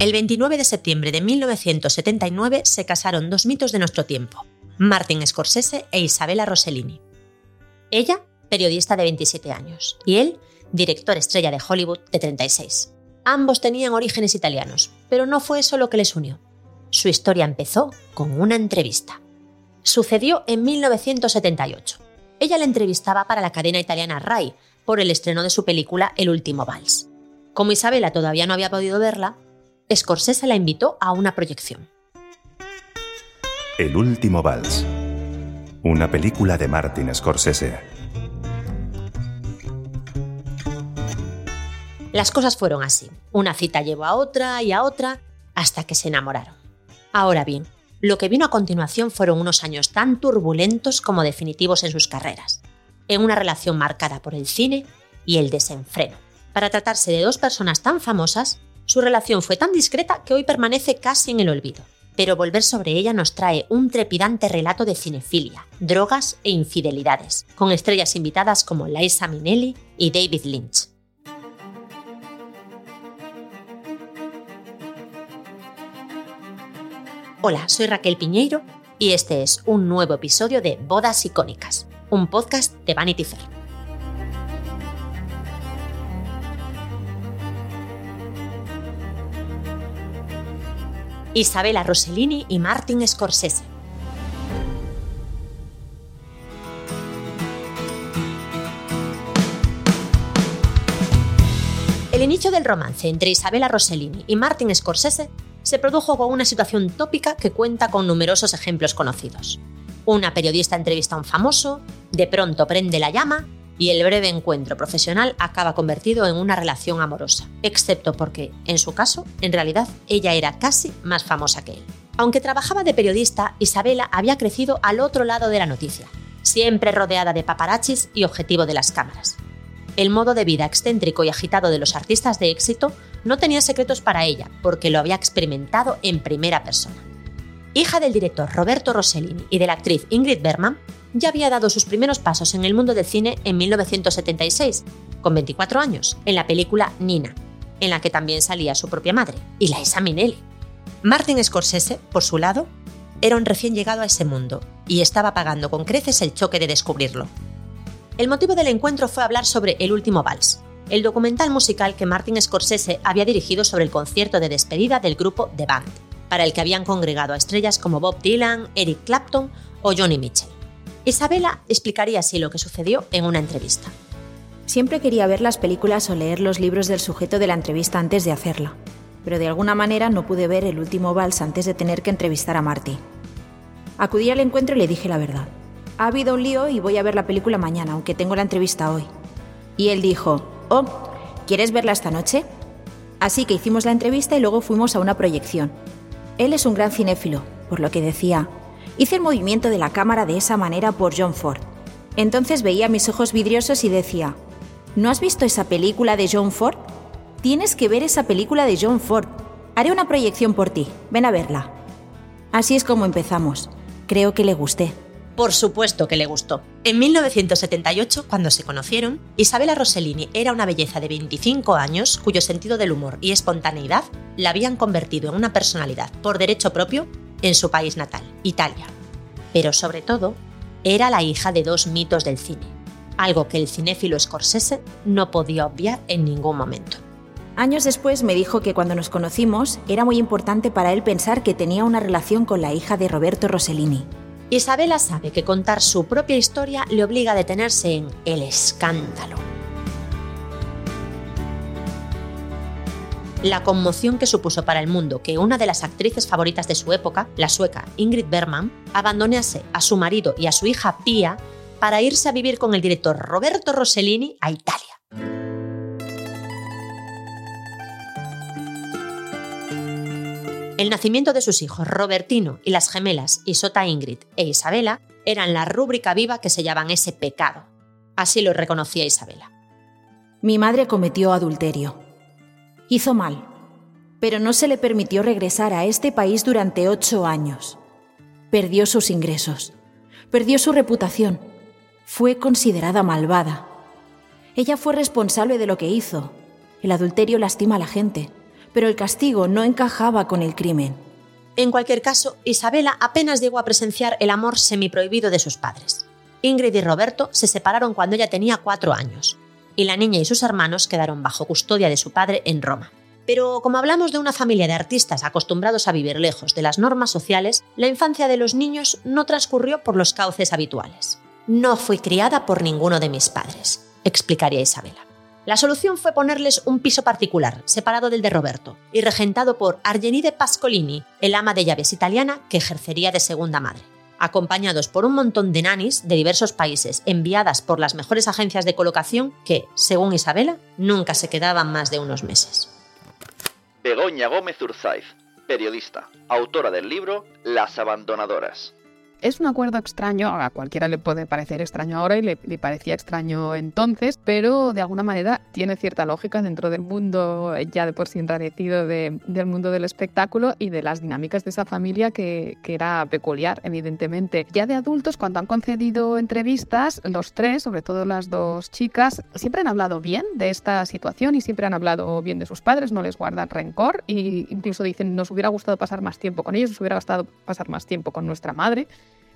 El 29 de septiembre de 1979 se casaron dos mitos de nuestro tiempo, Martin Scorsese e Isabella Rossellini. Ella, periodista de 27 años, y él, director estrella de Hollywood de 36. Ambos tenían orígenes italianos, pero no fue eso lo que les unió. Su historia empezó con una entrevista. Sucedió en 1978. Ella la entrevistaba para la cadena italiana Rai por el estreno de su película El último vals. Como Isabela todavía no había podido verla, Scorsese la invitó a una proyección. El último vals. Una película de Martin Scorsese. Las cosas fueron así. Una cita llevó a otra y a otra hasta que se enamoraron. Ahora bien, lo que vino a continuación fueron unos años tan turbulentos como definitivos en sus carreras, en una relación marcada por el cine y el desenfreno. Para tratarse de dos personas tan famosas, su relación fue tan discreta que hoy permanece casi en el olvido. Pero volver sobre ella nos trae un trepidante relato de cinefilia, drogas e infidelidades, con estrellas invitadas como Liza Minnelli y David Lynch. Hola, soy Raquel Piñeiro y este es un nuevo episodio de Bodas Icónicas, un podcast de Vanity Fair. Isabella Rossellini y Martin Scorsese. El inicio del romance entre Isabella Rossellini y Martin Scorsese se produjo con una situación tópica que cuenta con numerosos ejemplos conocidos. Una periodista entrevista a un famoso, de pronto prende la llama y el breve encuentro profesional acaba convertido en una relación amorosa, excepto porque, en su caso, en realidad ella era casi más famosa que él. Aunque trabajaba de periodista, Isabela había crecido al otro lado de la noticia, siempre rodeada de paparachis y objetivo de las cámaras. El modo de vida excéntrico y agitado de los artistas de éxito no tenía secretos para ella, porque lo había experimentado en primera persona. Hija del director Roberto Rossellini y de la actriz Ingrid Bergman, ya había dado sus primeros pasos en el mundo del cine en 1976, con 24 años, en la película Nina, en la que también salía su propia madre, y Liza Minnelli. Martin Scorsese, por su lado, era un recién llegado a ese mundo y estaba pagando con creces el choque de descubrirlo. El motivo del encuentro fue hablar sobre El último vals, el documental musical que Martin Scorsese había dirigido sobre el concierto de despedida del grupo The Band, para el que habían congregado a estrellas como Bob Dylan, Eric Clapton o Johnny Mitchell. Isabella explicaría así lo que sucedió en una entrevista. Siempre quería ver las películas o leer los libros del sujeto de la entrevista antes de hacerla, pero de alguna manera no pude ver el último vals antes de tener que entrevistar a Marty. Acudí al encuentro y le dije la verdad. Ha habido un lío y voy a ver la película mañana, aunque tengo la entrevista hoy. Y él dijo, Oh, ¿quieres verla esta noche? Así que hicimos la entrevista y luego fuimos a una proyección. Él es un gran cinéfilo, por lo que decía, hice el movimiento de la cámara de esa manera por John Ford. Entonces veía mis ojos vidriosos y decía, ¿no has visto esa película de John Ford? Tienes que ver esa película de John Ford. Haré una proyección por ti, ven a verla. Así es como empezamos. Creo que le gusté. Por supuesto que le gustó. En 1978, cuando se conocieron, Isabella Rossellini era una belleza de 25 años cuyo sentido del humor y espontaneidad la habían convertido en una personalidad por derecho propio en su país natal, Italia. Pero sobre todo, era la hija de dos mitos del cine, algo que el cinéfilo Scorsese no podía obviar en ningún momento. Años después me dijo que cuando nos conocimos era muy importante para él pensar que tenía una relación con la hija de Roberto Rossellini, Isabela sabe que contar su propia historia le obliga a detenerse en el escándalo. La conmoción que supuso para el mundo que una de las actrices favoritas de su época, la sueca Ingrid Bergman, abandonase a su marido y a su hija Pia para irse a vivir con el director Roberto Rossellini a Italia. El nacimiento de sus hijos Robertino y las gemelas Isota Ingrid e Isabela eran la rúbrica viva que sellaban ese pecado. Así lo reconocía Isabela. Mi madre cometió adulterio. Hizo mal, pero no se le permitió regresar a este país durante ocho años. Perdió sus ingresos, perdió su reputación, fue considerada malvada. Ella fue responsable de lo que hizo. El adulterio lastima a la gente, pero el castigo no encajaba con el crimen. En cualquier caso, Isabela apenas llegó a presenciar el amor semiprohibido de sus padres. Ingrid y Roberto se separaron cuando ella tenía cuatro años, y la niña y sus hermanos quedaron bajo custodia de su padre en Roma. Pero como hablamos de una familia de artistas acostumbrados a vivir lejos de las normas sociales, la infancia de los niños no transcurrió por los cauces habituales. No fui criada por ninguno de mis padres, explicaría Isabela. La solución fue ponerles un piso particular, separado del de Roberto, y regentado por Argenide Pascolini, el ama de llaves italiana que ejercería de segunda madre acompañados por un montón de nanis de diversos países, enviadas por las mejores agencias de colocación que, según Isabela, nunca se quedaban más de unos meses. Begoña Gómez Urzaiz, periodista, autora del libro Las Abandonadoras. Es un acuerdo extraño, a cualquiera le puede parecer extraño ahora y le, parecía extraño entonces, pero de alguna manera tiene cierta lógica dentro del mundo ya de por sí enrarecido del mundo del espectáculo y de las dinámicas de esa familia que, que, era peculiar, evidentemente. Ya de adultos, cuando han concedido entrevistas, los tres, sobre todo las dos chicas, siempre han hablado bien de esta situación y siempre han hablado bien de sus padres, no les guardan rencor e incluso dicen nos hubiera gustado pasar más tiempo con ellos, nos hubiera gustado pasar más tiempo con nuestra madre.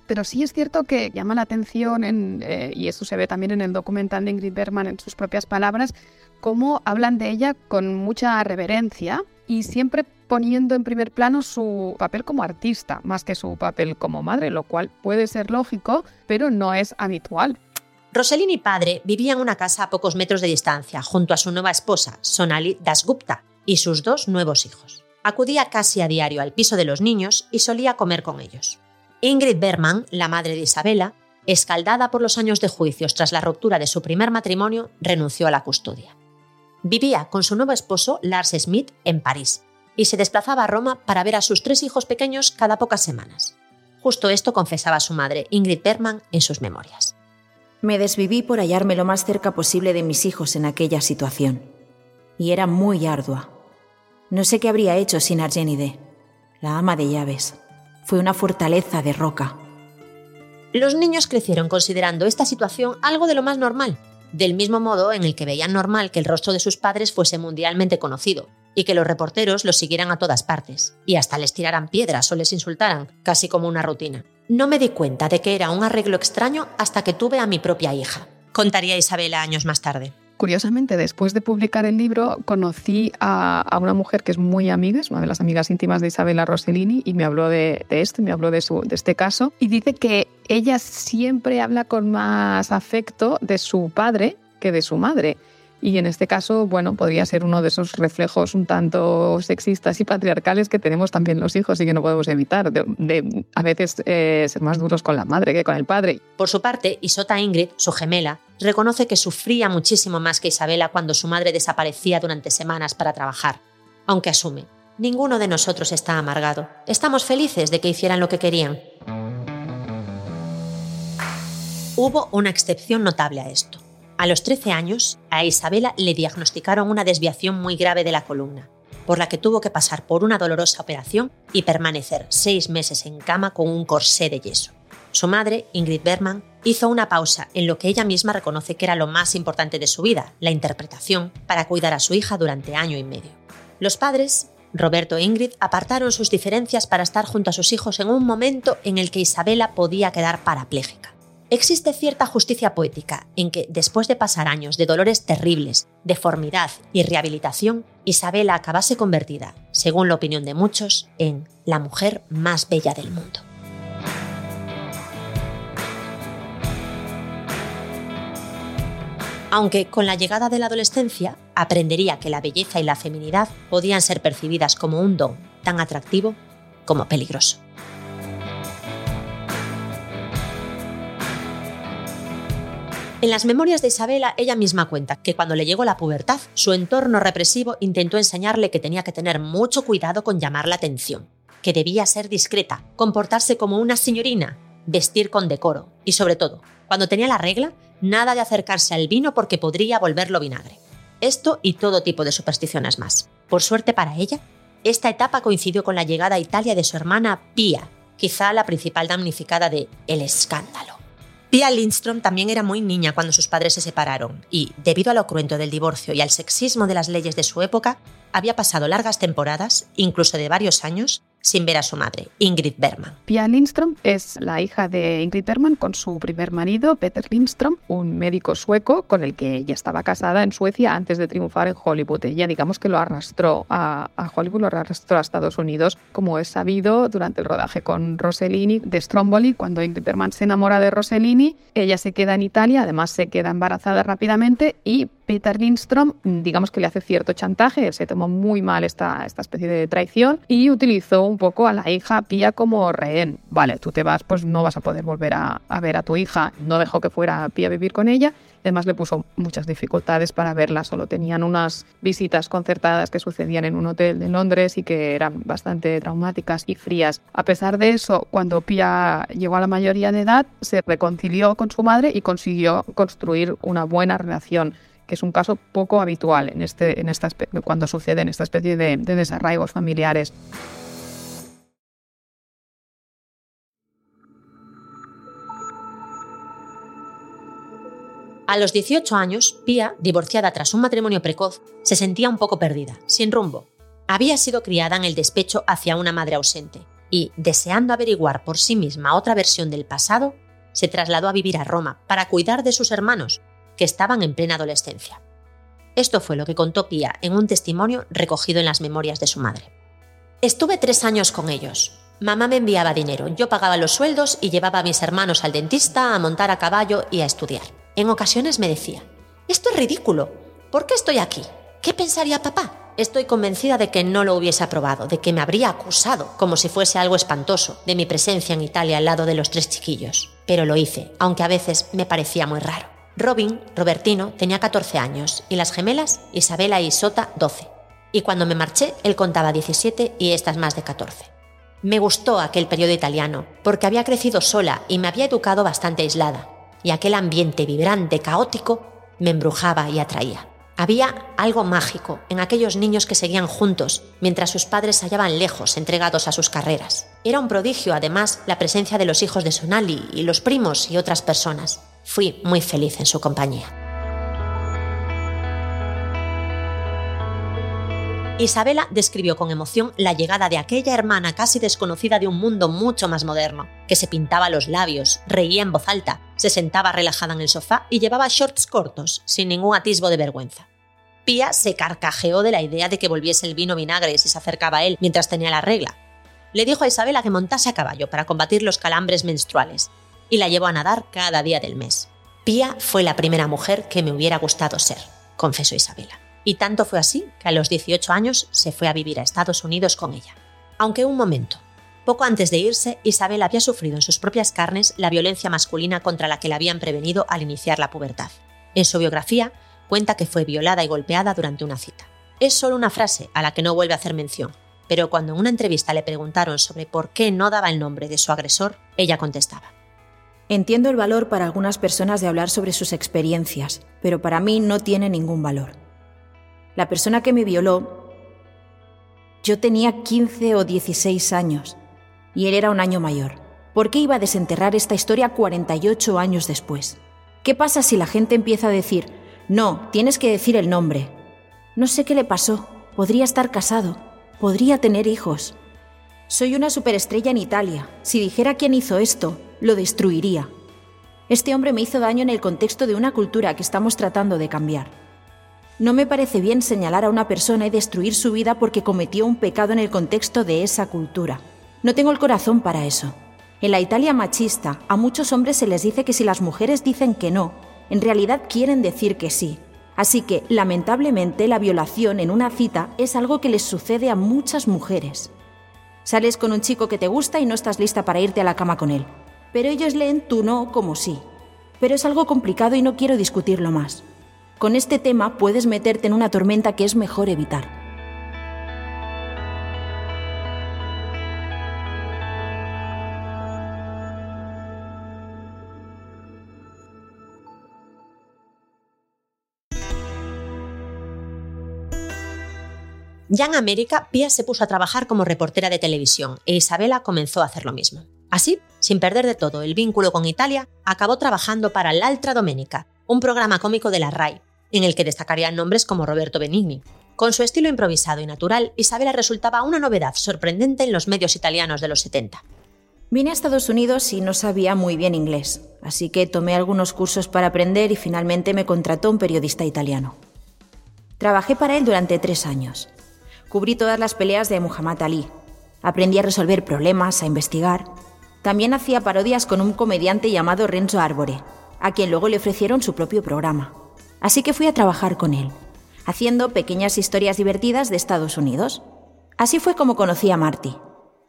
Pero sí es cierto que llama la atención, eh, y eso se ve también en el documental de Ingrid Bergman en sus propias palabras, cómo hablan de ella con mucha reverencia y siempre poniendo en primer plano su papel como artista, más que su papel como madre, lo cual puede ser lógico, pero no es habitual. Roselini padre vivía en una casa a pocos metros de distancia, junto a su nueva esposa, Sonali Dasgupta, y sus dos nuevos hijos. Acudía casi a diario al piso de los niños y solía comer con ellos. Ingrid Berman, la madre de Isabela, escaldada por los años de juicios tras la ruptura de su primer matrimonio, renunció a la custodia. Vivía con su nuevo esposo, Lars Smith, en París, y se desplazaba a Roma para ver a sus tres hijos pequeños cada pocas semanas. Justo esto confesaba su madre, Ingrid Berman, en sus memorias. Me desviví por hallarme lo más cerca posible de mis hijos en aquella situación. Y era muy ardua. No sé qué habría hecho sin Argenide, la ama de llaves fue una fortaleza de roca. Los niños crecieron considerando esta situación algo de lo más normal, del mismo modo en el que veían normal que el rostro de sus padres fuese mundialmente conocido, y que los reporteros los siguieran a todas partes, y hasta les tiraran piedras o les insultaran, casi como una rutina. No me di cuenta de que era un arreglo extraño hasta que tuve a mi propia hija, contaría Isabela años más tarde. Curiosamente, después de publicar el libro, conocí a, una mujer que es muy amiga, es una de las amigas íntimas de Isabella Rossellini, y me habló de, esto, me habló de, este caso, y dice que ella siempre habla con más afecto de su padre que de su madre. Y en este caso, bueno, podría ser uno de esos reflejos un tanto sexistas y patriarcales que tenemos también los hijos y que no podemos evitar, de, a veces eh, ser más duros con la madre que con el padre. Por su parte, Isota Ingrid, su gemela, reconoce que sufría muchísimo más que Isabela cuando su madre desaparecía durante semanas para trabajar, aunque asume, ninguno de nosotros está amargado, estamos felices de que hicieran lo que querían. Hubo una excepción notable a esto. A los 13 años, a Isabela le diagnosticaron una desviación muy grave de la columna, por la que tuvo que pasar por una dolorosa operación y permanecer seis meses en cama con un corsé de yeso. Su madre, Ingrid Berman, hizo una pausa en lo que ella misma reconoce que era lo más importante de su vida, la interpretación, para cuidar a su hija durante año y medio. Los padres, Roberto e Ingrid, apartaron sus diferencias para estar junto a sus hijos en un momento en el que Isabela podía quedar parapléjica. Existe cierta justicia poética en que, después de pasar años de dolores terribles, deformidad y rehabilitación, Isabela acabase convertida, según la opinión de muchos, en la mujer más bella del mundo. Aunque con la llegada de la adolescencia aprendería que la belleza y la feminidad podían ser percibidas como un don tan atractivo como peligroso. En las memorias de Isabela, ella misma cuenta que cuando le llegó la pubertad, su entorno represivo intentó enseñarle que tenía que tener mucho cuidado con llamar la atención, que debía ser discreta, comportarse como una señorina, vestir con decoro y, sobre todo, cuando tenía la regla, nada de acercarse al vino porque podría volverlo vinagre. Esto y todo tipo de supersticiones más. Por suerte para ella, esta etapa coincidió con la llegada a Italia de su hermana Pia, quizá la principal damnificada de El escándalo. Pia Lindstrom también era muy niña cuando sus padres se separaron y, debido al cruento del divorcio y al sexismo de las leyes de su época, había pasado largas temporadas, incluso de varios años, sin ver a su madre, Ingrid Bergman. Pia Lindström es la hija de Ingrid Bergman con su primer marido, Peter Lindström, un médico sueco con el que ella estaba casada en Suecia antes de triunfar en Hollywood. Ella, digamos que lo arrastró a, Hollywood, lo arrastró a Estados Unidos, como es sabido durante el rodaje con Rossellini de Stromboli. Cuando Ingrid Bergman se enamora de Rossellini, ella se queda en Italia, además se queda embarazada rápidamente y Peter Lindstrom, digamos que le hace cierto chantaje, se tomó muy mal esta, esta especie de traición y utilizó un poco a la hija Pía como rehén. Vale, tú te vas, pues no vas a poder volver a, ver a tu hija. No dejó que fuera Pía a vivir con ella. Además le puso muchas dificultades para verla, solo tenían unas visitas concertadas que sucedían en un hotel de Londres y que eran bastante traumáticas y frías. A pesar de eso, cuando Pia llegó a la mayoría de edad, se reconcilió con su madre y consiguió construir una buena relación que es un caso poco habitual en este, en esta, cuando sucede en esta especie de, de desarraigos familiares. A los 18 años, Pia, divorciada tras un matrimonio precoz, se sentía un poco perdida, sin rumbo. Había sido criada en el despecho hacia una madre ausente y, deseando averiguar por sí misma otra versión del pasado, se trasladó a vivir a Roma para cuidar de sus hermanos, que estaban en plena adolescencia. Esto fue lo que contó Pia en un testimonio recogido en las memorias de su madre. Estuve tres años con ellos. Mamá me enviaba dinero, yo pagaba los sueldos y llevaba a mis hermanos al dentista, a montar a caballo y a estudiar. En ocasiones me decía, esto es ridículo, ¿por qué estoy aquí? ¿Qué pensaría papá? Estoy convencida de que no lo hubiese aprobado, de que me habría acusado, como si fuese algo espantoso, de mi presencia en Italia al lado de los tres chiquillos. Pero lo hice, aunque a veces me parecía muy raro. Robin, Robertino, tenía 14 años y las gemelas, Isabela y Sota, 12. Y cuando me marché, él contaba 17 y estas más de 14. Me gustó aquel periodo italiano, porque había crecido sola y me había educado bastante aislada, y aquel ambiente vibrante, caótico, me embrujaba y atraía. Había algo mágico en aquellos niños que seguían juntos mientras sus padres se hallaban lejos, entregados a sus carreras. Era un prodigio, además, la presencia de los hijos de Sonali y los primos y otras personas. Fui muy feliz en su compañía. Isabela describió con emoción la llegada de aquella hermana casi desconocida de un mundo mucho más moderno, que se pintaba los labios, reía en voz alta, se sentaba relajada en el sofá y llevaba shorts cortos, sin ningún atisbo de vergüenza. Pía se carcajeó de la idea de que volviese el vino vinagre si se acercaba a él mientras tenía la regla. Le dijo a Isabela que montase a caballo para combatir los calambres menstruales, y la llevó a nadar cada día del mes. Pía fue la primera mujer que me hubiera gustado ser, confesó Isabela. Y tanto fue así que a los 18 años se fue a vivir a Estados Unidos con ella. Aunque un momento. Poco antes de irse, Isabel había sufrido en sus propias carnes la violencia masculina contra la que la habían prevenido al iniciar la pubertad. En su biografía cuenta que fue violada y golpeada durante una cita. Es solo una frase a la que no vuelve a hacer mención, pero cuando en una entrevista le preguntaron sobre por qué no daba el nombre de su agresor, ella contestaba. Entiendo el valor para algunas personas de hablar sobre sus experiencias, pero para mí no tiene ningún valor. La persona que me violó, yo tenía 15 o 16 años y él era un año mayor. ¿Por qué iba a desenterrar esta historia 48 años después? ¿Qué pasa si la gente empieza a decir, no, tienes que decir el nombre? No sé qué le pasó. Podría estar casado. Podría tener hijos. Soy una superestrella en Italia. Si dijera quién hizo esto, lo destruiría. Este hombre me hizo daño en el contexto de una cultura que estamos tratando de cambiar. No me parece bien señalar a una persona y destruir su vida porque cometió un pecado en el contexto de esa cultura. No tengo el corazón para eso. En la Italia machista, a muchos hombres se les dice que si las mujeres dicen que no, en realidad quieren decir que sí. Así que, lamentablemente, la violación en una cita es algo que les sucede a muchas mujeres. Sales con un chico que te gusta y no estás lista para irte a la cama con él pero ellos leen tu no como sí. Pero es algo complicado y no quiero discutirlo más. Con este tema puedes meterte en una tormenta que es mejor evitar. Ya en América, Pia se puso a trabajar como reportera de televisión e Isabela comenzó a hacer lo mismo. Así, sin perder de todo el vínculo con Italia, acabó trabajando para L'Altra Domenica, un programa cómico de la RAI, en el que destacarían nombres como Roberto Benigni. Con su estilo improvisado y natural, Isabela resultaba una novedad sorprendente en los medios italianos de los 70. Vine a Estados Unidos y no sabía muy bien inglés, así que tomé algunos cursos para aprender y finalmente me contrató un periodista italiano. Trabajé para él durante tres años. Cubrí todas las peleas de Muhammad Ali. Aprendí a resolver problemas, a investigar. También hacía parodias con un comediante llamado Renzo Arbore, a quien luego le ofrecieron su propio programa. Así que fui a trabajar con él, haciendo pequeñas historias divertidas de Estados Unidos. Así fue como conocí a Marty.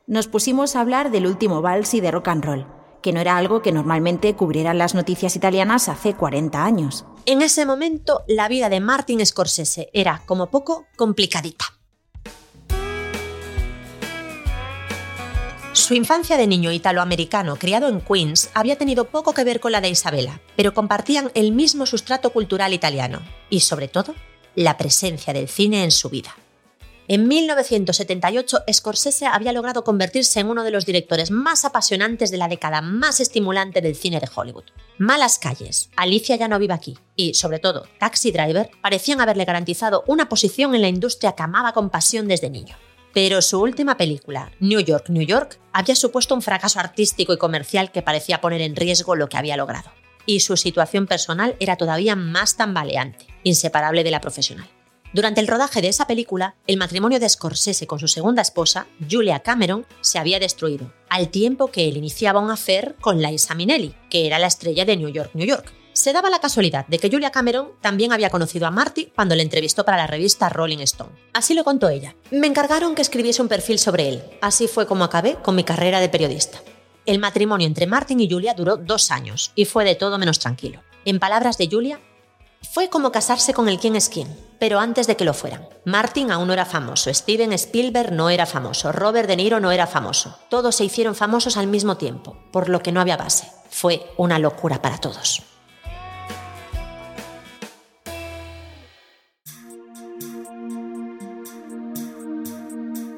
Nos pusimos a hablar del último vals y de rock and roll, que no era algo que normalmente cubrieran las noticias italianas hace 40 años. En ese momento, la vida de Martin Scorsese era, como poco, complicadita. Su infancia de niño italoamericano criado en Queens había tenido poco que ver con la de Isabela, pero compartían el mismo sustrato cultural italiano y, sobre todo, la presencia del cine en su vida. En 1978, Scorsese había logrado convertirse en uno de los directores más apasionantes de la década más estimulante del cine de Hollywood. Malas calles, Alicia ya no vive aquí y, sobre todo, Taxi Driver parecían haberle garantizado una posición en la industria que amaba con pasión desde niño. Pero su última película, New York, New York, había supuesto un fracaso artístico y comercial que parecía poner en riesgo lo que había logrado. Y su situación personal era todavía más tambaleante, inseparable de la profesional. Durante el rodaje de esa película, el matrimonio de Scorsese con su segunda esposa, Julia Cameron, se había destruido, al tiempo que él iniciaba un affair con Liza Minnelli, que era la estrella de New York, New York. Se daba la casualidad de que Julia Cameron también había conocido a Marty cuando le entrevistó para la revista Rolling Stone. Así lo contó ella. Me encargaron que escribiese un perfil sobre él. Así fue como acabé con mi carrera de periodista. El matrimonio entre Martin y Julia duró dos años y fue de todo menos tranquilo. En palabras de Julia, fue como casarse con el quién es quién, pero antes de que lo fueran. Martin aún no era famoso, Steven Spielberg no era famoso, Robert De Niro no era famoso. Todos se hicieron famosos al mismo tiempo, por lo que no había base. Fue una locura para todos.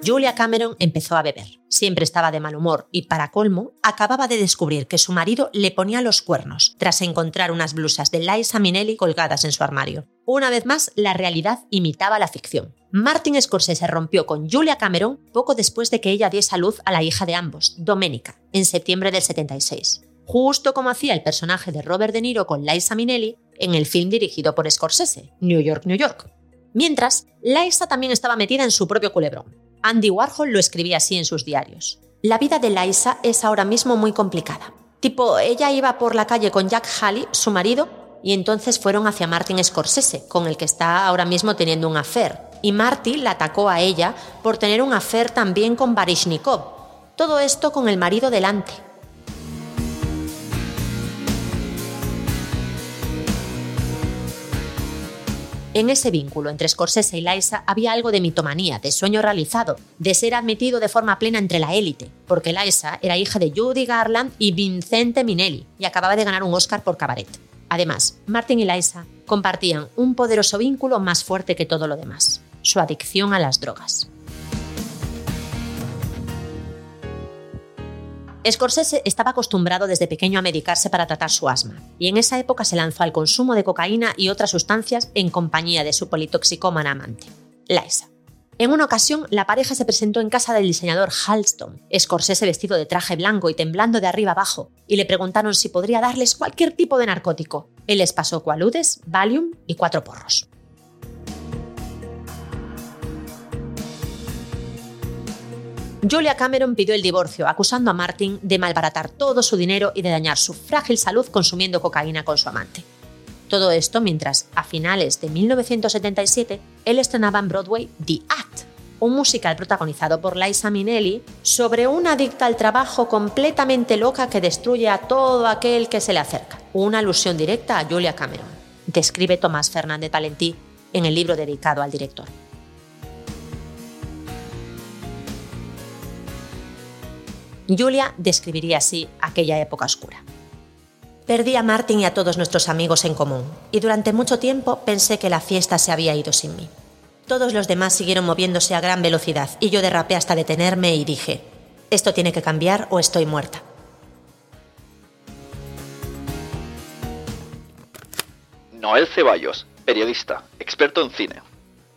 Julia Cameron empezó a beber. Siempre estaba de mal humor y, para colmo, acababa de descubrir que su marido le ponía los cuernos tras encontrar unas blusas de Liza Minnelli colgadas en su armario. Una vez más, la realidad imitaba la ficción. Martin Scorsese rompió con Julia Cameron poco después de que ella diese a luz a la hija de ambos, Domenica, en septiembre del 76. Justo como hacía el personaje de Robert De Niro con Liza Minnelli en el film dirigido por Scorsese, New York, New York. Mientras, Liza también estaba metida en su propio culebrón. Andy Warhol lo escribía así en sus diarios. La vida de Liza es ahora mismo muy complicada. Tipo, ella iba por la calle con Jack Halley, su marido, y entonces fueron hacia Martin Scorsese, con el que está ahora mismo teniendo un affair. Y Marty la atacó a ella por tener un affair también con Barishnikov. Todo esto con el marido delante. En ese vínculo entre Scorsese y Liza había algo de mitomanía, de sueño realizado, de ser admitido de forma plena entre la élite, porque Liza era hija de Judy Garland y Vincente Minelli y acababa de ganar un Oscar por Cabaret. Además, Martin y Liza compartían un poderoso vínculo más fuerte que todo lo demás, su adicción a las drogas. Scorsese estaba acostumbrado desde pequeño a medicarse para tratar su asma, y en esa época se lanzó al consumo de cocaína y otras sustancias en compañía de su politoxicómana amante, Liza. En una ocasión, la pareja se presentó en casa del diseñador Halston, Scorsese vestido de traje blanco y temblando de arriba abajo, y le preguntaron si podría darles cualquier tipo de narcótico. Él les pasó cualudes, Valium y cuatro porros. Julia Cameron pidió el divorcio, acusando a Martin de malbaratar todo su dinero y de dañar su frágil salud consumiendo cocaína con su amante. Todo esto mientras, a finales de 1977, él estrenaba en Broadway The Act, un musical protagonizado por Liza Minnelli sobre una adicta al trabajo completamente loca que destruye a todo aquel que se le acerca. Una alusión directa a Julia Cameron, describe Tomás Fernández Talentí en el libro dedicado al director. Julia describiría así aquella época oscura. Perdí a Martin y a todos nuestros amigos en común, y durante mucho tiempo pensé que la fiesta se había ido sin mí. Todos los demás siguieron moviéndose a gran velocidad y yo derrapé hasta detenerme y dije, esto tiene que cambiar o estoy muerta. Noel Ceballos, periodista, experto en cine,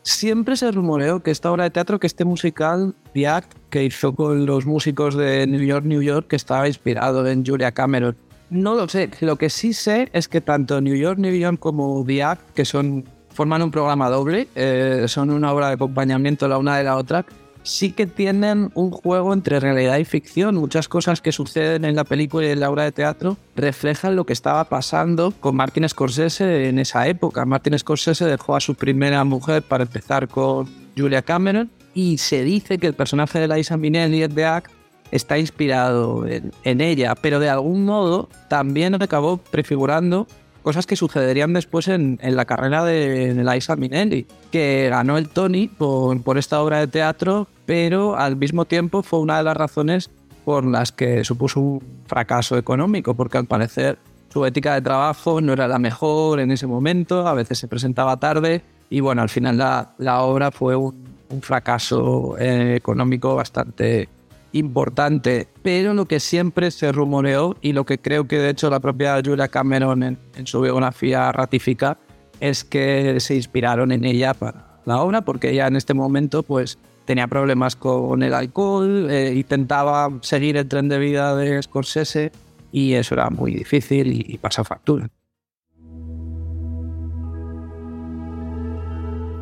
Siempre se rumoreó que esta obra de teatro, que este musical, The Act, que hizo con los músicos de New York, New York, que estaba inspirado en Julia Cameron. No lo sé. Lo que sí sé es que tanto New York, New York como The Act, que son, forman un programa doble, eh, son una obra de acompañamiento la una de la otra, sí que tienen un juego entre realidad y ficción. Muchas cosas que suceden en la película y en la obra de teatro reflejan lo que estaba pasando con Martin Scorsese en esa época. Martin Scorsese dejó a su primera mujer para empezar con Julia Cameron y se dice que el personaje de Liza Minnelli de Act está inspirado en, ella, pero de algún modo también acabó prefigurando cosas que sucederían después en, la carrera de, de Liza Minnelli, que ganó el Tony por, por esta obra de teatro, pero al mismo tiempo fue una de las razones por las que supuso un fracaso económico, porque al parecer su ética de trabajo no era la mejor en ese momento, a veces se presentaba tarde y bueno, al final la, la obra fue un, un fracaso eh, económico bastante importante, pero lo que siempre se rumoreó y lo que creo que de hecho la propia Julia Cameron en, su biografía ratifica es que se inspiraron en ella para la obra porque ella en este momento pues tenía problemas con el alcohol, eh, intentaba seguir el tren de vida de Scorsese y eso era muy difícil y, y factura.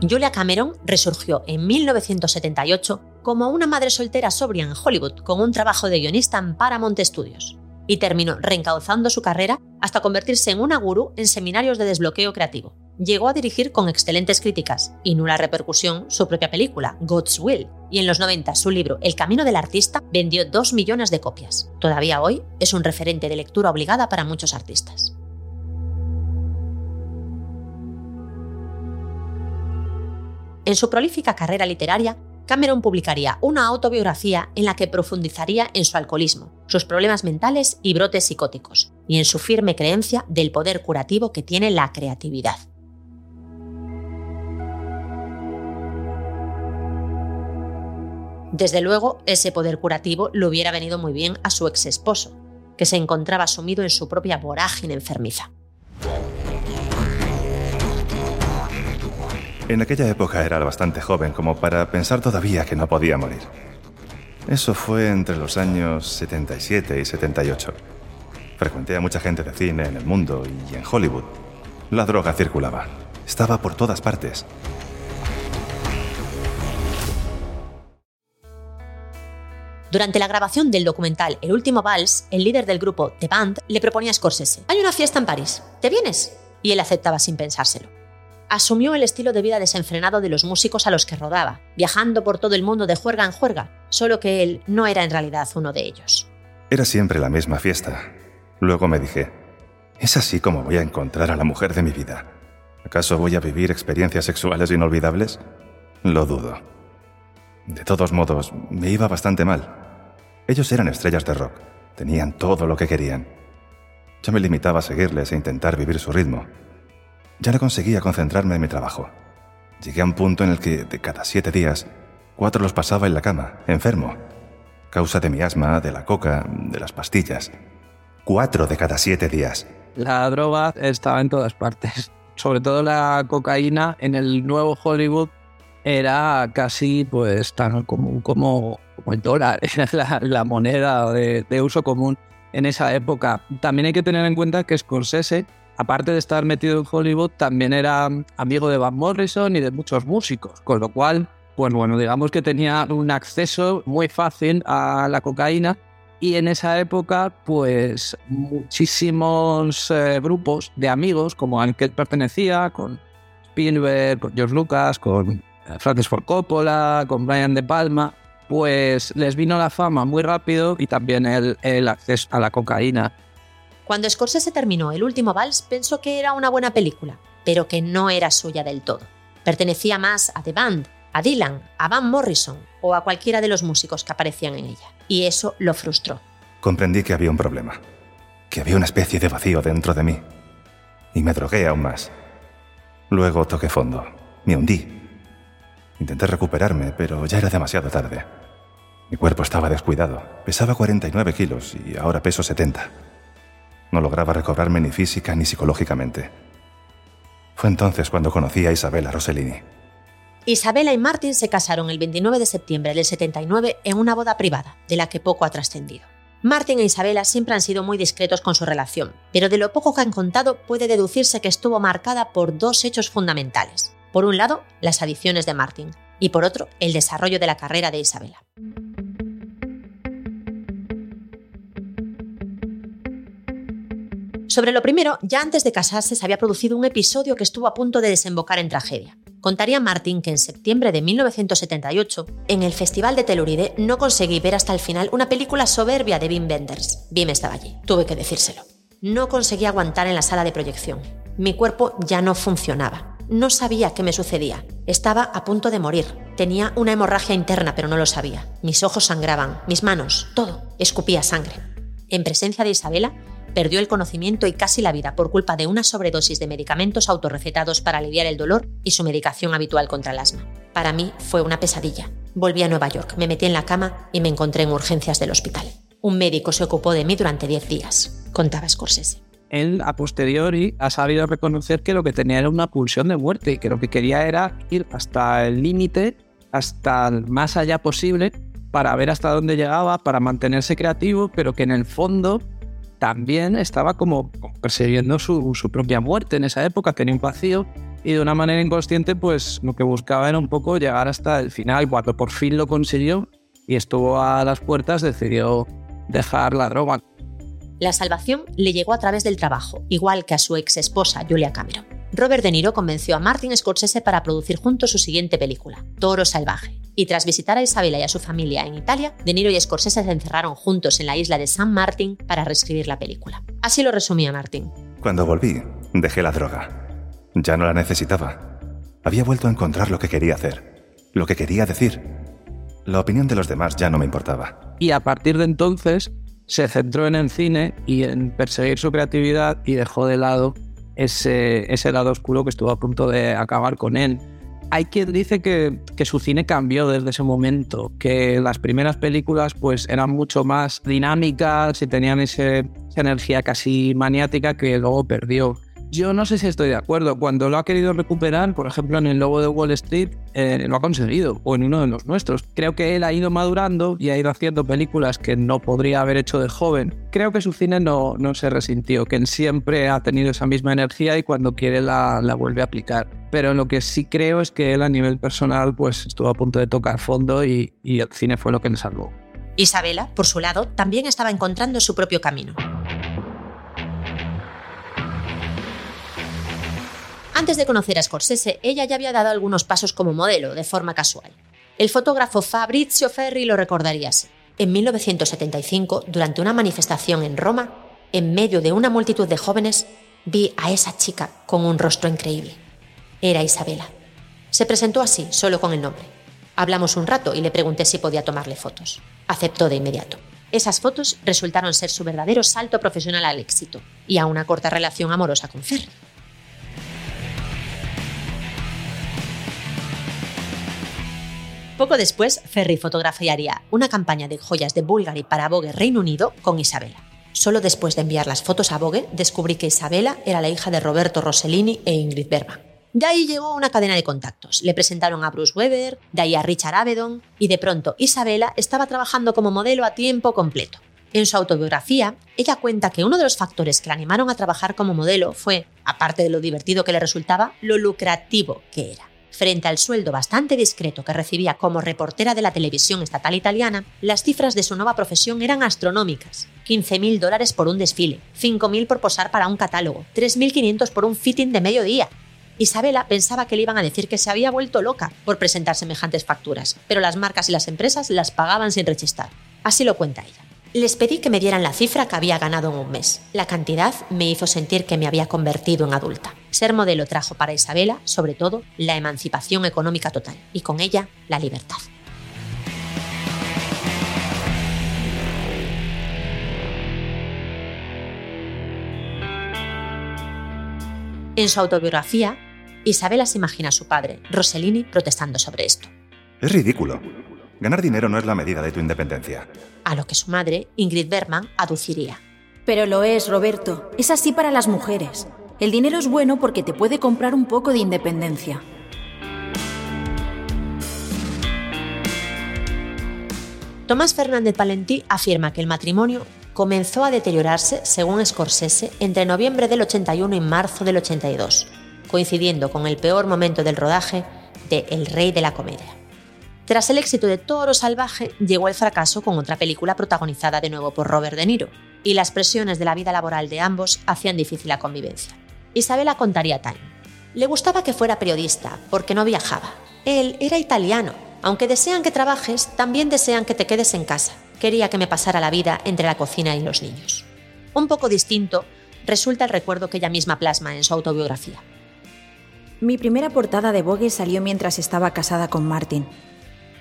Julia Cameron resurgió en 1978 como una madre soltera sobria en Hollywood con un trabajo de guionista en Paramount Studios y terminó reencauzando su carrera hasta convertirse en una gurú en seminarios de desbloqueo creativo. Llegó a dirigir con excelentes críticas y nula repercusión su propia película, God's Will, y en los 90 su libro El camino del artista vendió 2 millones de copias. Todavía hoy es un referente de lectura obligada para muchos artistas. En su prolífica carrera literaria, Cameron publicaría una autobiografía en la que profundizaría en su alcoholismo, sus problemas mentales y brotes psicóticos, y en su firme creencia del poder curativo que tiene la creatividad. Desde luego, ese poder curativo le hubiera venido muy bien a su ex esposo, que se encontraba sumido en su propia vorágine enfermiza. En aquella época era bastante joven como para pensar todavía que no podía morir. Eso fue entre los años 77 y 78. Frecuenté a mucha gente de cine en el mundo y en Hollywood. La droga circulaba. Estaba por todas partes. Durante la grabación del documental El último vals, el líder del grupo The Band le proponía a Scorsese: Hay una fiesta en París, ¿te vienes? Y él aceptaba sin pensárselo asumió el estilo de vida desenfrenado de los músicos a los que rodaba, viajando por todo el mundo de juerga en juerga, solo que él no era en realidad uno de ellos. Era siempre la misma fiesta. Luego me dije, ¿es así como voy a encontrar a la mujer de mi vida? ¿Acaso voy a vivir experiencias sexuales inolvidables? Lo dudo. De todos modos, me iba bastante mal. Ellos eran estrellas de rock, tenían todo lo que querían. Yo me limitaba a seguirles e intentar vivir su ritmo. Ya no conseguía concentrarme en mi trabajo. Llegué a un punto en el que, de cada siete días, cuatro los pasaba en la cama, enfermo. Causa de mi asma, de la coca, de las pastillas. Cuatro de cada siete días. La droga estaba en todas partes. Sobre todo la cocaína en el nuevo Hollywood era casi pues tan común como, como el dólar, la, moneda de, de uso común en esa época. También hay que tener en cuenta que Scorsese aparte de estar metido en Hollywood, también era amigo de Van Morrison y de muchos músicos, con lo cual, pues bueno, digamos que tenía un acceso muy fácil a la cocaína y en esa época, pues muchísimos eh, grupos de amigos, como al que pertenecía, con Spielberg, con George Lucas, con eh, Francis Ford Coppola, con Brian De Palma, pues les vino la fama muy rápido y también el acceso a la cocaína. Cuando Scorsese terminó El último vals, pensó que era una buena película, pero que no era suya del todo. Pertenecía más a The Band, a Dylan, a Van Morrison o a cualquiera de los músicos que aparecían en ella, y eso lo frustró. Comprendí que había un problema, que había una especie de vacío dentro de mí, y me drogué aún más. Luego toqué fondo, me hundí. Intenté recuperarme, pero ya era demasiado tarde. Mi cuerpo estaba descuidado, pesaba 49 kilos y ahora peso 70. No lograba recobrarme ni física ni psicológicamente. Fue entonces cuando conocí a Isabella Rossellini. Isabela y Martin se casaron el 29 de septiembre del 79 en una boda privada, de la que poco ha trascendido. Martin e Isabela siempre han sido muy discretos con su relación, pero de lo poco que han contado puede deducirse que estuvo marcada por dos hechos fundamentales. Por un lado, las adicciones de Martin, y por otro, el desarrollo de la carrera de Isabela. Sobre lo primero, ya antes de casarse se había producido un episodio que estuvo a punto de desembocar en tragedia. Contaría Martin que en septiembre de 1978, en el Festival de Telluride, no conseguí ver hasta el final una película soberbia de Wim Wenders. Wim estaba allí, tuve que decírselo. No conseguí aguantar en la sala de proyección. Mi cuerpo ya no funcionaba. No sabía qué me sucedía. Estaba a punto de morir. Tenía una hemorragia interna, pero no lo sabía. Mis ojos sangraban, mis manos, todo. Escupía sangre. En presencia de Isabela, perdió el conocimiento y casi la vida por culpa de una sobredosis de medicamentos autorrecetados para aliviar el dolor y su medicación habitual contra el asma. Para mí fue una pesadilla. Volví a Nueva York, me metí en la cama y me encontré en urgencias del hospital. Un médico se ocupó de mí durante 10 días, contaba Scorsese. Él, a posteriori, ha sabido reconocer que lo que tenía era una pulsión de muerte y que lo que quería era ir hasta el límite, hasta el más allá posible, para ver hasta dónde llegaba, para mantenerse creativo, pero que en el fondo también estaba como persiguiendo su, propia muerte en esa época, tenía un vacío y de una manera inconsciente pues lo que buscaba era un poco llegar hasta el final. Cuando por fin lo consiguió y estuvo a las puertas decidió dejar la droga. La salvación le llegó a través del trabajo, igual que a su ex esposa Julia Cameron. Robert De Niro convenció a Martin Scorsese para producir juntos su siguiente película, Toro Salvaje, y tras visitar a Isabela y a su familia en Italia, De Niro y Scorsese se encerraron juntos en la isla de San Martín para reescribir la película. Así lo resumía Martin. Cuando volví, dejé la droga. Ya no la necesitaba. Había vuelto a encontrar lo que quería hacer, lo que quería decir. La opinión de los demás ya no me importaba. Y a partir de entonces se centró en el cine y en perseguir su creatividad y dejó de lado ese, ese lado oscuro que estuvo a punto de acabar con él hay quien dice que, su cine cambió desde ese momento, que las primeras películas pues eran mucho más dinámicas y tenían esa energía casi maniática que luego perdió. Yo no sé si estoy de acuerdo. Cuando lo ha querido recuperar, por ejemplo, en el Lobo de Wall Street, eh, lo ha conseguido, o en uno de los nuestros. Creo que él ha ido madurando y ha ido haciendo películas que no podría haber hecho de joven. Creo que su cine no, no se resintió, que siempre ha tenido esa misma energía y cuando quiere la, la vuelve a aplicar. Pero lo que sí creo es que él a nivel personal pues estuvo a punto de tocar fondo y, y el cine fue lo que le salvó. Isabela, por su lado, también estaba encontrando su propio camino. Antes de conocer a Scorsese, ella ya había dado algunos pasos como modelo, de forma casual. El fotógrafo Fabrizio Ferri lo recordaría así. En 1975, durante una manifestación en Roma, en medio de una multitud de jóvenes, vi a esa chica con un rostro increíble. Era Isabela. Se presentó así, solo con el nombre. Hablamos un rato y le pregunté si podía tomarle fotos. Aceptó de inmediato. Esas fotos resultaron ser su verdadero salto profesional al éxito y a una corta relación amorosa con Ferri. Poco después, Ferry fotografiaría una campaña de joyas de Bulgari para Vogue Reino Unido con Isabela. Solo después de enviar las fotos a Vogue, descubrí que Isabela era la hija de Roberto Rossellini e Ingrid Bergman. De ahí llegó una cadena de contactos. Le presentaron a Bruce Weber, de ahí a Richard Avedon, y de pronto Isabela estaba trabajando como modelo a tiempo completo. En su autobiografía, ella cuenta que uno de los factores que la animaron a trabajar como modelo fue, aparte de lo divertido que le resultaba, lo lucrativo que era. Frente al sueldo bastante discreto que recibía como reportera de la televisión estatal italiana, las cifras de su nueva profesión eran astronómicas. 15.000 dólares por un desfile, 5.000 por posar para un catálogo, 3.500 por un fitting de mediodía. Isabela pensaba que le iban a decir que se había vuelto loca por presentar semejantes facturas, pero las marcas y las empresas las pagaban sin rechistar. Así lo cuenta ella. Les pedí que me dieran la cifra que había ganado en un mes. La cantidad me hizo sentir que me había convertido en adulta. Ser modelo trajo para Isabela, sobre todo, la emancipación económica total y con ella la libertad. En su autobiografía, Isabela se imagina a su padre, Rossellini, protestando sobre esto. Es ridículo. Ganar dinero no es la medida de tu independencia. A lo que su madre, Ingrid Berman, aduciría. Pero lo es, Roberto. Es así para las mujeres. El dinero es bueno porque te puede comprar un poco de independencia. Tomás Fernández Valentí afirma que el matrimonio comenzó a deteriorarse, según Scorsese, entre noviembre del 81 y marzo del 82, coincidiendo con el peor momento del rodaje de El Rey de la Comedia. Tras el éxito de Toro Salvaje, llegó el fracaso con otra película protagonizada de nuevo por Robert De Niro, y las presiones de la vida laboral de ambos hacían difícil la convivencia. Isabela contaría Time. Le gustaba que fuera periodista, porque no viajaba. Él era italiano aunque desean que trabajes, también desean que te quedes en casa. Quería que me pasara la vida entre la cocina y los niños. Un poco distinto resulta el recuerdo que ella misma plasma en su autobiografía. Mi primera portada de Vogue salió mientras estaba casada con Martin.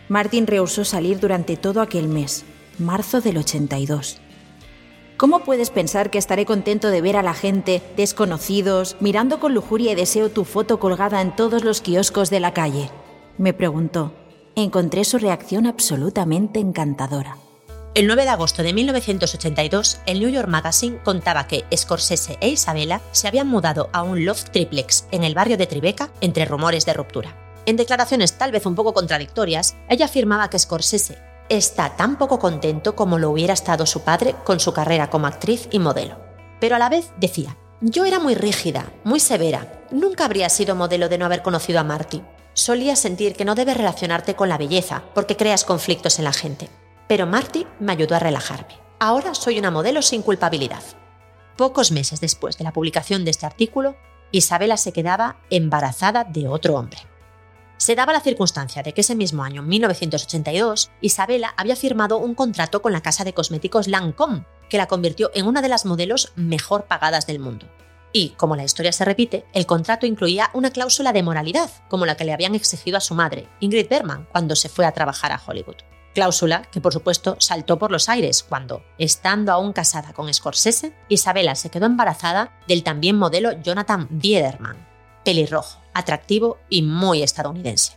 Martin rehusó salir durante todo aquel mes, marzo del 82. ¿Cómo puedes pensar que estaré contento de ver a la gente, desconocidos, mirando con lujuria y deseo tu foto colgada en todos los kioscos de la calle? Me preguntó encontré su reacción absolutamente encantadora. El 9 de agosto de 1982, el New York Magazine contaba que Scorsese e Isabella se habían mudado a un loft triplex en el barrio de Tribeca entre rumores de ruptura. En declaraciones tal vez un poco contradictorias, ella afirmaba que Scorsese está tan poco contento como lo hubiera estado su padre con su carrera como actriz y modelo. Pero a la vez decía, yo era muy rígida, muy severa, nunca habría sido modelo de no haber conocido a Marty solía sentir que no debes relacionarte con la belleza porque creas conflictos en la gente. Pero Marty me ayudó a relajarme. Ahora soy una modelo sin culpabilidad. Pocos meses después de la publicación de este artículo, Isabela se quedaba embarazada de otro hombre. Se daba la circunstancia de que ese mismo año, 1982, Isabela había firmado un contrato con la casa de cosméticos Lancôme, que la convirtió en una de las modelos mejor pagadas del mundo. Y, como la historia se repite, el contrato incluía una cláusula de moralidad, como la que le habían exigido a su madre, Ingrid Bergman, cuando se fue a trabajar a Hollywood. Cláusula que, por supuesto, saltó por los aires cuando, estando aún casada con Scorsese, Isabela se quedó embarazada del también modelo Jonathan Biederman, pelirrojo, atractivo y muy estadounidense.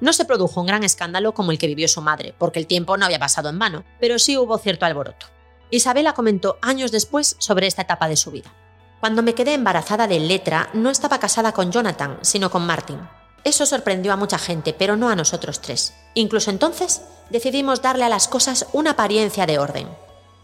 No se produjo un gran escándalo como el que vivió su madre, porque el tiempo no había pasado en vano, pero sí hubo cierto alboroto. Isabela comentó años después sobre esta etapa de su vida. Cuando me quedé embarazada de Letra, no estaba casada con Jonathan, sino con Martin. Eso sorprendió a mucha gente, pero no a nosotros tres. Incluso entonces, decidimos darle a las cosas una apariencia de orden.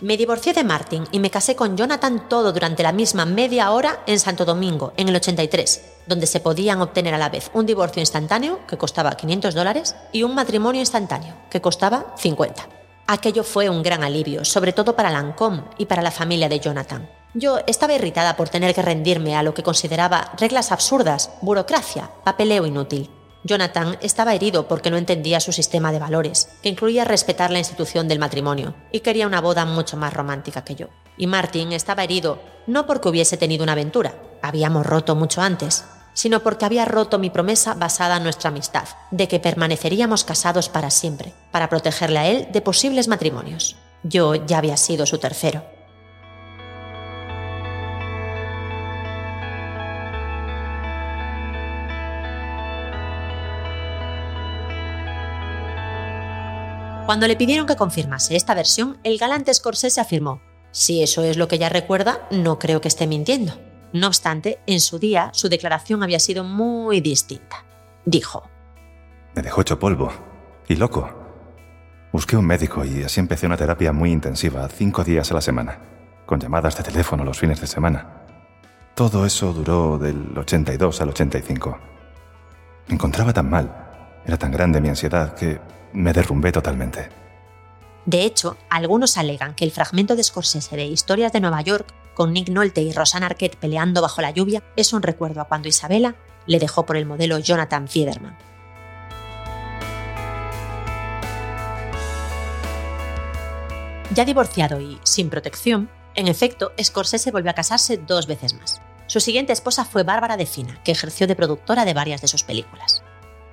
Me divorcié de Martin y me casé con Jonathan todo durante la misma media hora en Santo Domingo, en el 83, donde se podían obtener a la vez un divorcio instantáneo, que costaba 500 dólares, y un matrimonio instantáneo, que costaba 50. Aquello fue un gran alivio, sobre todo para Lancôme y para la familia de Jonathan. Yo estaba irritada por tener que rendirme a lo que consideraba reglas absurdas, burocracia, papeleo inútil. Jonathan estaba herido porque no entendía su sistema de valores, que incluía respetar la institución del matrimonio, y quería una boda mucho más romántica que yo. Y Martin estaba herido no porque hubiese tenido una aventura, habíamos roto mucho antes, sino porque había roto mi promesa basada en nuestra amistad, de que permaneceríamos casados para siempre, para protegerle a él de posibles matrimonios. Yo ya había sido su tercero. Cuando le pidieron que confirmase esta versión, el galante Scorsese afirmó, si eso es lo que ella recuerda, no creo que esté mintiendo. No obstante, en su día su declaración había sido muy distinta. Dijo, Me dejó hecho polvo y loco. Busqué un médico y así empecé una terapia muy intensiva, cinco días a la semana, con llamadas de teléfono los fines de semana. Todo eso duró del 82 al 85. Me encontraba tan mal, era tan grande mi ansiedad que me derrumbé totalmente. De hecho, algunos alegan que el fragmento de Scorsese de Historias de Nueva York, con Nick Nolte y Rosanna Arquette peleando bajo la lluvia, es un recuerdo a cuando Isabela le dejó por el modelo Jonathan Fiederman. Ya divorciado y sin protección, en efecto, Scorsese volvió a casarse dos veces más. Su siguiente esposa fue Bárbara De Fina, que ejerció de productora de varias de sus películas.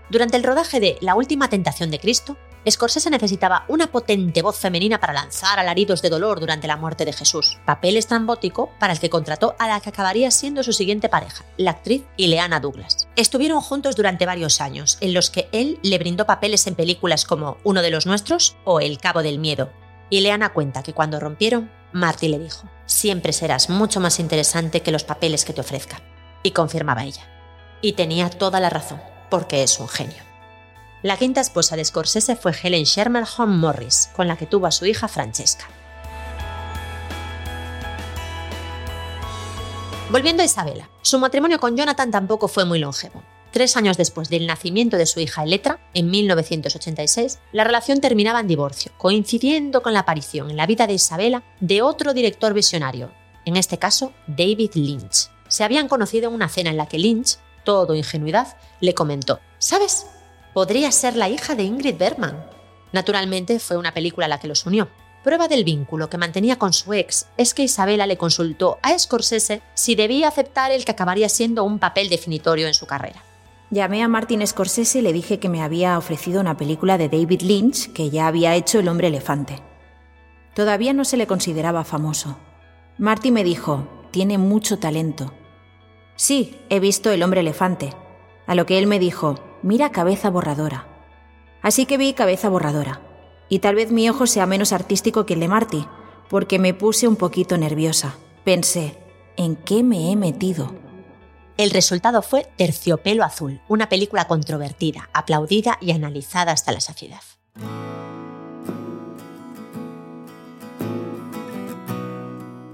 Durante el rodaje de La Última Tentación de Cristo, Scorsese necesitaba una potente voz femenina para lanzar alaridos de dolor durante la muerte de Jesús, papel estrambótico para el que contrató a la que acabaría siendo su siguiente pareja, la actriz Ileana Douglas. Estuvieron juntos durante varios años, en los que él le brindó papeles en películas como Uno de los nuestros o El Cabo del Miedo. Y Leana cuenta que cuando rompieron, Marty le dijo, siempre serás mucho más interesante que los papeles que te ofrezca. Y confirmaba ella. Y tenía toda la razón, porque es un genio. La quinta esposa de Scorsese fue Helen Sherman Home Morris, con la que tuvo a su hija Francesca. Volviendo a Isabela, su matrimonio con Jonathan tampoco fue muy longevo. Tres años después del nacimiento de su hija Eletra, en 1986, la relación terminaba en divorcio, coincidiendo con la aparición en la vida de Isabela de otro director visionario, en este caso David Lynch. Se habían conocido en una cena en la que Lynch, todo ingenuidad, le comentó, ¿sabes? Podría ser la hija de Ingrid Bergman. Naturalmente fue una película la que los unió, Prueba del vínculo que mantenía con su ex es que Isabela le consultó a Scorsese si debía aceptar el que acabaría siendo un papel definitorio en su carrera. Llamé a Martin Scorsese y le dije que me había ofrecido una película de David Lynch que ya había hecho El hombre elefante. Todavía no se le consideraba famoso. Marty me dijo, tiene mucho talento. Sí, he visto El hombre elefante. A lo que él me dijo, mira cabeza borradora. Así que vi cabeza borradora. Y tal vez mi ojo sea menos artístico que el de Marty, porque me puse un poquito nerviosa. Pensé, ¿en qué me he metido? El resultado fue Terciopelo Azul, una película controvertida, aplaudida y analizada hasta la saciedad.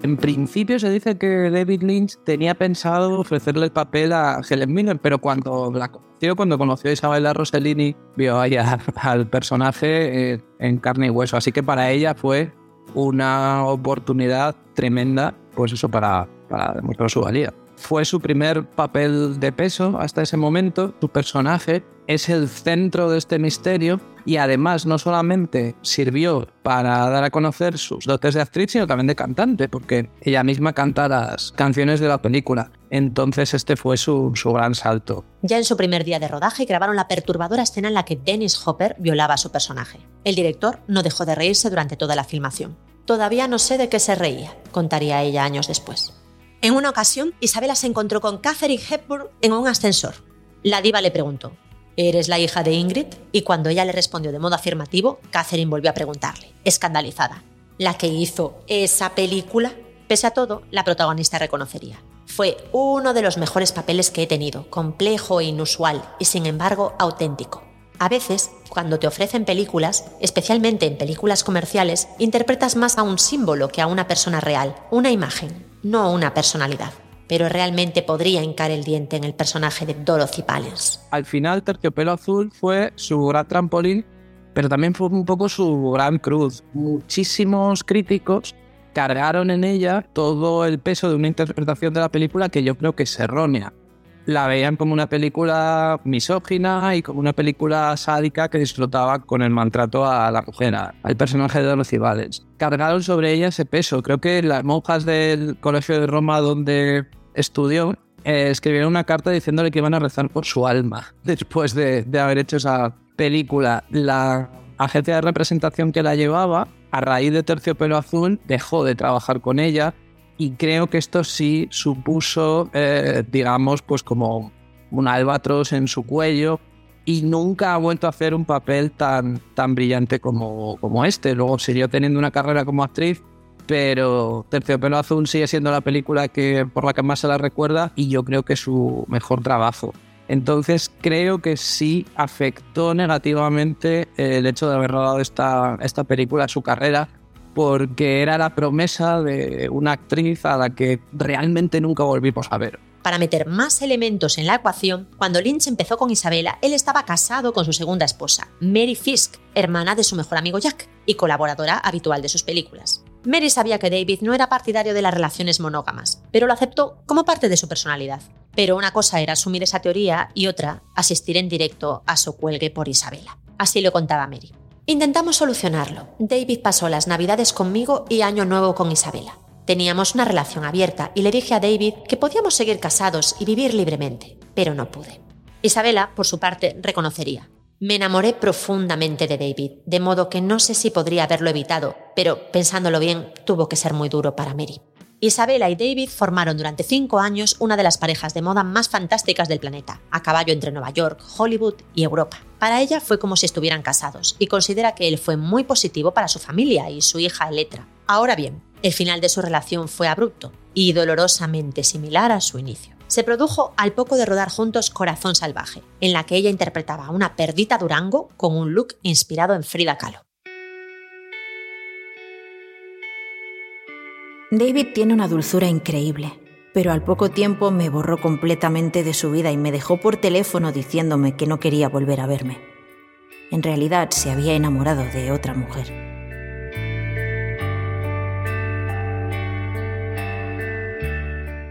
En principio se dice que David Lynch tenía pensado ofrecerle el papel a Helen Miller, pero cuando la conoció, cuando conoció a Isabella Rossellini, vio ahí al personaje eh, en carne y hueso. Así que para ella fue una oportunidad tremenda, pues eso, para, para demostrar su valía. Fue su primer papel de peso hasta ese momento. Su personaje es el centro de este misterio y además no solamente sirvió para dar a conocer sus dotes de actriz, sino también de cantante, porque ella misma canta las canciones de la película. Entonces este fue su, su gran salto. Ya en su primer día de rodaje grabaron la perturbadora escena en la que Dennis Hopper violaba a su personaje. El director no dejó de reírse durante toda la filmación. Todavía no sé de qué se reía, contaría ella años después. En una ocasión, Isabela se encontró con Catherine Hepburn en un ascensor. La diva le preguntó, ¿Eres la hija de Ingrid? Y cuando ella le respondió de modo afirmativo, Catherine volvió a preguntarle, escandalizada, ¿la que hizo esa película? Pese a todo, la protagonista reconocería. Fue uno de los mejores papeles que he tenido, complejo e inusual y sin embargo auténtico. A veces, cuando te ofrecen películas, especialmente en películas comerciales, interpretas más a un símbolo que a una persona real, una imagen no una personalidad, pero realmente podría hincar el diente en el personaje de Dorothy Valens. Al final, Terciopelo Azul fue su gran trampolín, pero también fue un poco su gran cruz. Muchísimos críticos cargaron en ella todo el peso de una interpretación de la película que yo creo que es errónea la veían como una película misógina y como una película sádica que disfrutaba con el maltrato a la mujer, al personaje de los Valens. Cargaron sobre ella ese peso. Creo que las monjas del Colegio de Roma donde estudió eh, escribieron una carta diciéndole que iban a rezar por su alma después de, haber hecho esa película. La agencia de representación que la llevaba, a raíz de Terciopelo Azul, dejó de trabajar con ella y creo que esto sí supuso, eh, digamos, pues como un albatros en su cuello y nunca ha vuelto a hacer un papel tan, tan brillante como, como este. Luego siguió teniendo una carrera como actriz, pero Terciopelo Azul sigue siendo la película que, por la que más se la recuerda y yo creo que su mejor trabajo. Entonces creo que sí afectó negativamente el hecho de haber rodado esta, esta película a su carrera, porque era la promesa de una actriz a la que realmente nunca volvimos a ver. Para meter más elementos en la ecuación, cuando Lynch empezó con Isabela, él estaba casado con su segunda esposa, Mary Fisk, hermana de su mejor amigo Jack y colaboradora habitual de sus películas. Mary sabía que David no era partidario de las relaciones monógamas, pero lo aceptó como parte de su personalidad. Pero una cosa era asumir esa teoría y otra, asistir en directo a su cuelgue por Isabela. Así lo contaba Mary. Intentamos solucionarlo. David pasó las navidades conmigo y año nuevo con Isabela. Teníamos una relación abierta y le dije a David que podíamos seguir casados y vivir libremente, pero no pude. Isabela, por su parte, reconocería. Me enamoré profundamente de David, de modo que no sé si podría haberlo evitado, pero pensándolo bien, tuvo que ser muy duro para Mary. Isabella y David formaron durante cinco años una de las parejas de moda más fantásticas del planeta, a caballo entre Nueva York, Hollywood y Europa. Para ella fue como si estuvieran casados y considera que él fue muy positivo para su familia y su hija Eletra. Ahora bien, el final de su relación fue abrupto y dolorosamente similar a su inicio. Se produjo al poco de rodar juntos Corazón Salvaje, en la que ella interpretaba a una perdita Durango con un look inspirado en Frida Kahlo. David tiene una dulzura increíble, pero al poco tiempo me borró completamente de su vida y me dejó por teléfono diciéndome que no quería volver a verme. En realidad se había enamorado de otra mujer.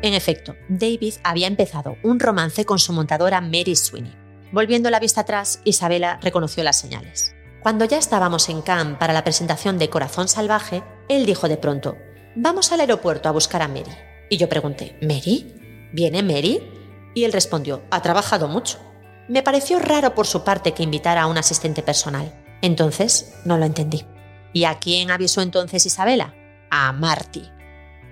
En efecto, David había empezado un romance con su montadora Mary Sweeney. Volviendo la vista atrás, Isabella reconoció las señales. Cuando ya estábamos en Cannes para la presentación de Corazón Salvaje, él dijo de pronto, Vamos al aeropuerto a buscar a Mary. Y yo pregunté, ¿Mary? ¿Viene Mary? Y él respondió, ha trabajado mucho. Me pareció raro por su parte que invitara a un asistente personal. Entonces, no lo entendí. ¿Y a quién avisó entonces Isabela? A Marty.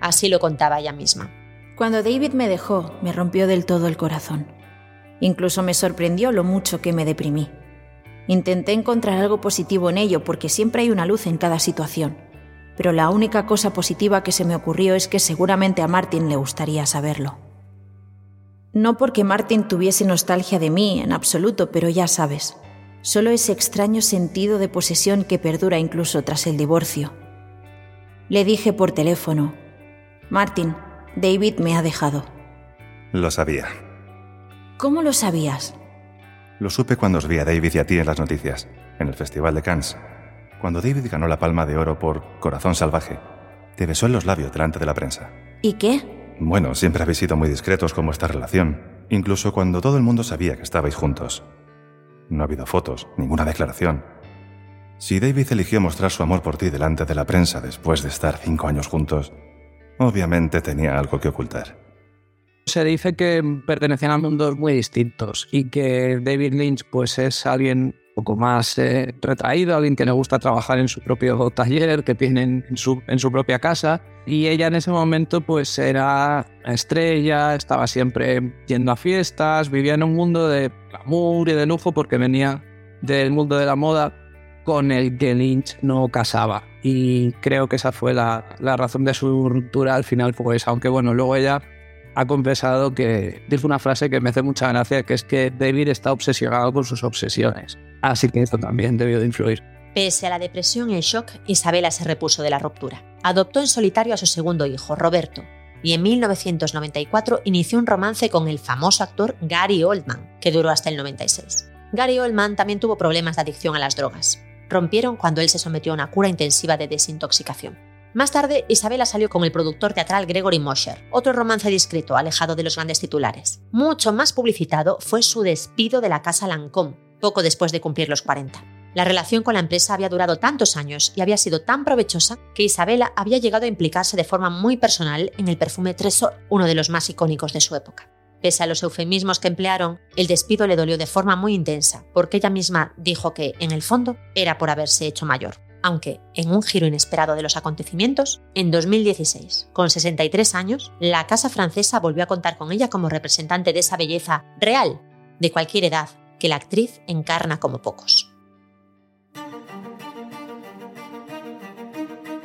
Así lo contaba ella misma. Cuando David me dejó, me rompió del todo el corazón. Incluso me sorprendió lo mucho que me deprimí. Intenté encontrar algo positivo en ello porque siempre hay una luz en cada situación pero la única cosa positiva que se me ocurrió es que seguramente a Martin le gustaría saberlo. No porque Martin tuviese nostalgia de mí, en absoluto, pero ya sabes, solo ese extraño sentido de posesión que perdura incluso tras el divorcio. Le dije por teléfono, Martin, David me ha dejado. Lo sabía. ¿Cómo lo sabías? Lo supe cuando os vi a David y a ti en las noticias, en el Festival de Cannes. Cuando David ganó la palma de oro por Corazón Salvaje, te besó en los labios delante de la prensa. ¿Y qué? Bueno, siempre habéis sido muy discretos con vuestra relación, incluso cuando todo el mundo sabía que estabais juntos. No ha habido fotos, ninguna declaración. Si David eligió mostrar su amor por ti delante de la prensa después de estar cinco años juntos, obviamente tenía algo que ocultar. Se dice que pertenecían a mundos muy distintos y que David Lynch pues es alguien poco más eh, retraído, alguien que le gusta trabajar en su propio taller, que tiene en su, en su propia casa. Y ella en ese momento pues era estrella, estaba siempre yendo a fiestas, vivía en un mundo de glamour y de lujo porque venía del mundo de la moda con el que Lynch no casaba. Y creo que esa fue la, la razón de su ruptura al final, pues aunque bueno, luego ella ha confesado que dice una frase que me hace mucha gracia, que es que David está obsesionado con sus obsesiones. Así que esto también debió de influir. Pese a la depresión y el shock, Isabela se repuso de la ruptura. Adoptó en solitario a su segundo hijo, Roberto, y en 1994 inició un romance con el famoso actor Gary Oldman, que duró hasta el 96. Gary Oldman también tuvo problemas de adicción a las drogas. Rompieron cuando él se sometió a una cura intensiva de desintoxicación. Más tarde, Isabela salió con el productor teatral Gregory Mosher, otro romance discreto, alejado de los grandes titulares. Mucho más publicitado fue su despido de la casa Lancôme, poco después de cumplir los 40. La relación con la empresa había durado tantos años y había sido tan provechosa que Isabela había llegado a implicarse de forma muy personal en el perfume Tresor, uno de los más icónicos de su época. Pese a los eufemismos que emplearon, el despido le dolió de forma muy intensa, porque ella misma dijo que, en el fondo, era por haberse hecho mayor aunque en un giro inesperado de los acontecimientos, en 2016, con 63 años, la Casa Francesa volvió a contar con ella como representante de esa belleza real, de cualquier edad, que la actriz encarna como pocos.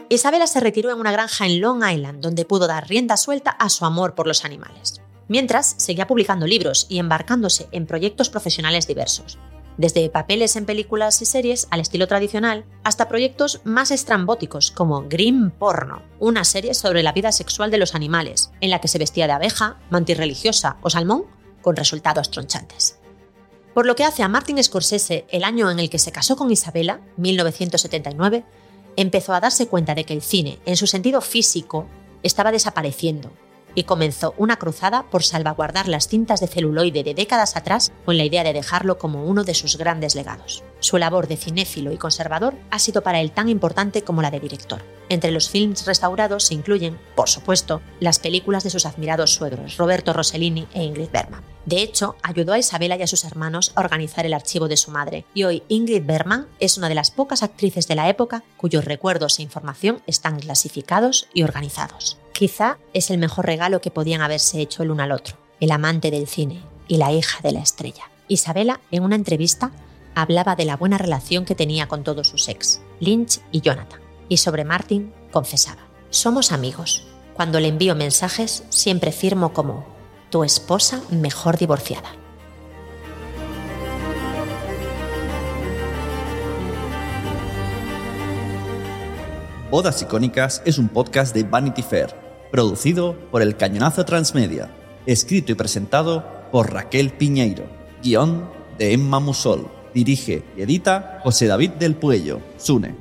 Isabela se retiró en una granja en Long Island, donde pudo dar rienda suelta a su amor por los animales. Mientras, seguía publicando libros y embarcándose en proyectos profesionales diversos, desde papeles en películas y series al estilo tradicional, hasta proyectos más estrambóticos como Grim Porno, una serie sobre la vida sexual de los animales, en la que se vestía de abeja, mantis religiosa o salmón, con resultados tronchantes. Por lo que hace a Martin Scorsese, el año en el que se casó con Isabella, 1979, empezó a darse cuenta de que el cine, en su sentido físico, estaba desapareciendo y comenzó una cruzada por salvaguardar las cintas de celuloide de décadas atrás con la idea de dejarlo como uno de sus grandes legados. Su labor de cinéfilo y conservador ha sido para él tan importante como la de director. Entre los films restaurados se incluyen, por supuesto, las películas de sus admirados suegros, Roberto Rossellini e Ingrid Bergman. De hecho, ayudó a Isabela y a sus hermanos a organizar el archivo de su madre, y hoy Ingrid Bergman es una de las pocas actrices de la época cuyos recuerdos e información están clasificados y organizados. Quizá es el mejor regalo que podían haberse hecho el uno al otro, el amante del cine y la hija de la estrella. Isabela, en una entrevista, hablaba de la buena relación que tenía con todos sus ex, Lynch y Jonathan, y sobre Martin confesaba, somos amigos. Cuando le envío mensajes siempre firmo como tu esposa mejor divorciada. Bodas Icónicas es un podcast de Vanity Fair, producido por El Cañonazo Transmedia, escrito y presentado por Raquel Piñeiro, guion de Emma Musol, dirige y edita José David del Puello, Sune.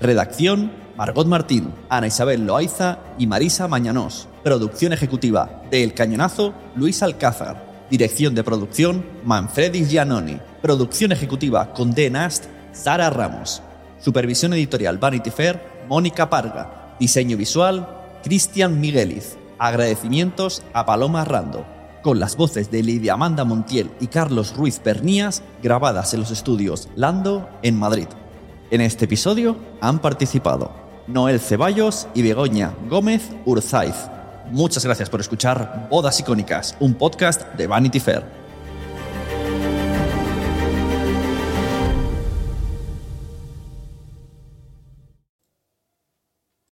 Redacción Margot Martín, Ana Isabel Loaiza y Marisa Mañanós. Producción ejecutiva de El Cañonazo, Luis Alcázar. Dirección de producción, Manfredi Giannoni. Producción ejecutiva con D. Nast, Sara Ramos. Supervisión editorial Vanity Fair, Mónica Parga. Diseño visual, Cristian Migueliz. Agradecimientos a Paloma Rando. Con las voces de Lidia Amanda Montiel y Carlos Ruiz Pernías, grabadas en los estudios Lando, en Madrid. En este episodio han participado Noel Ceballos y Begoña Gómez Urzaiz. Muchas gracias por escuchar Bodas Icónicas, un podcast de Vanity Fair.